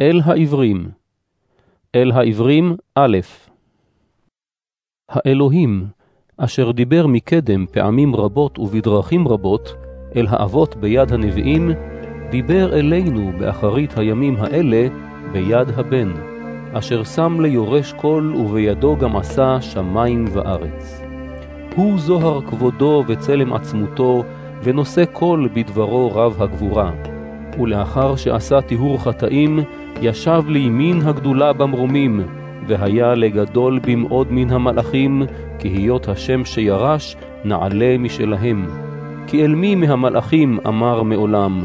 אל העברים. אל העברים א', האלוהים, אשר דיבר מקדם פעמים רבות ובדרכים רבות, אל האבות ביד הנביאים, דיבר אלינו באחרית הימים האלה ביד הבן, אשר שם ליורש כל ובידו גם עשה שמים וארץ. הוא זוהר כבודו וצלם עצמותו, ונושא קול בדברו רב הגבורה. ולאחר שעשה טיהור חטאים, ישב לימין הגדולה במרומים, והיה לגדול במאוד מן המלאכים, כי היות השם שירש, נעלה משלהם. כי אל מי מהמלאכים אמר מעולם,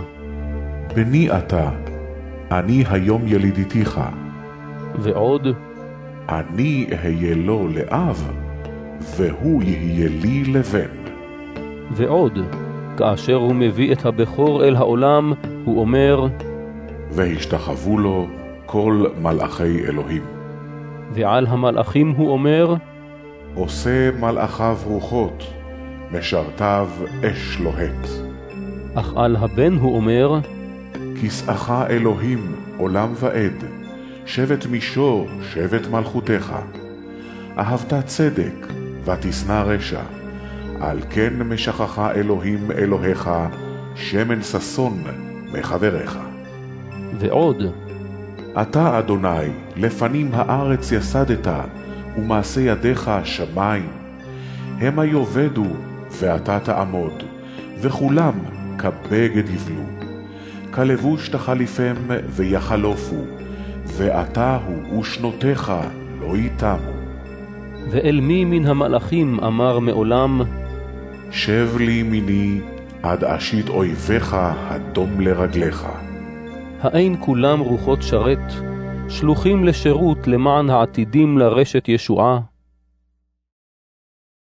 בני אתה, אני היום ילידיתיך. ועוד, אני אהיה לו לאב, והוא יהיה לי לבן. ועוד, כאשר הוא מביא את הבכור אל העולם, הוא אומר, והשתחוו לו כל מלאכי אלוהים. ועל המלאכים הוא אומר, עושה מלאכיו רוחות, משרתיו אש לוהט. אך על הבן הוא אומר, כסאך אלוהים עולם ועד, שבט מישור, שבט מלכותך. אהבת צדק, ותשנא רשע, על כן משכך אלוהים אלוהיך, שמן ששון מחבריך. ועוד, אתה, אדוני, לפנים הארץ יסדת, ומעשה ידיך שמיים. המה יאבדו, ואתה תעמוד, וכולם כבגד יבלו. כלבוש תחליפם ויחלופו, ואתה הוא ושנותיך לא יתמו. ואל מי מן המלאכים אמר מעולם, שב לימיני עד אשית אויביך הדום לרגליך. האין כולם רוחות שרת, שלוחים לשירות למען העתידים לרשת ישועה?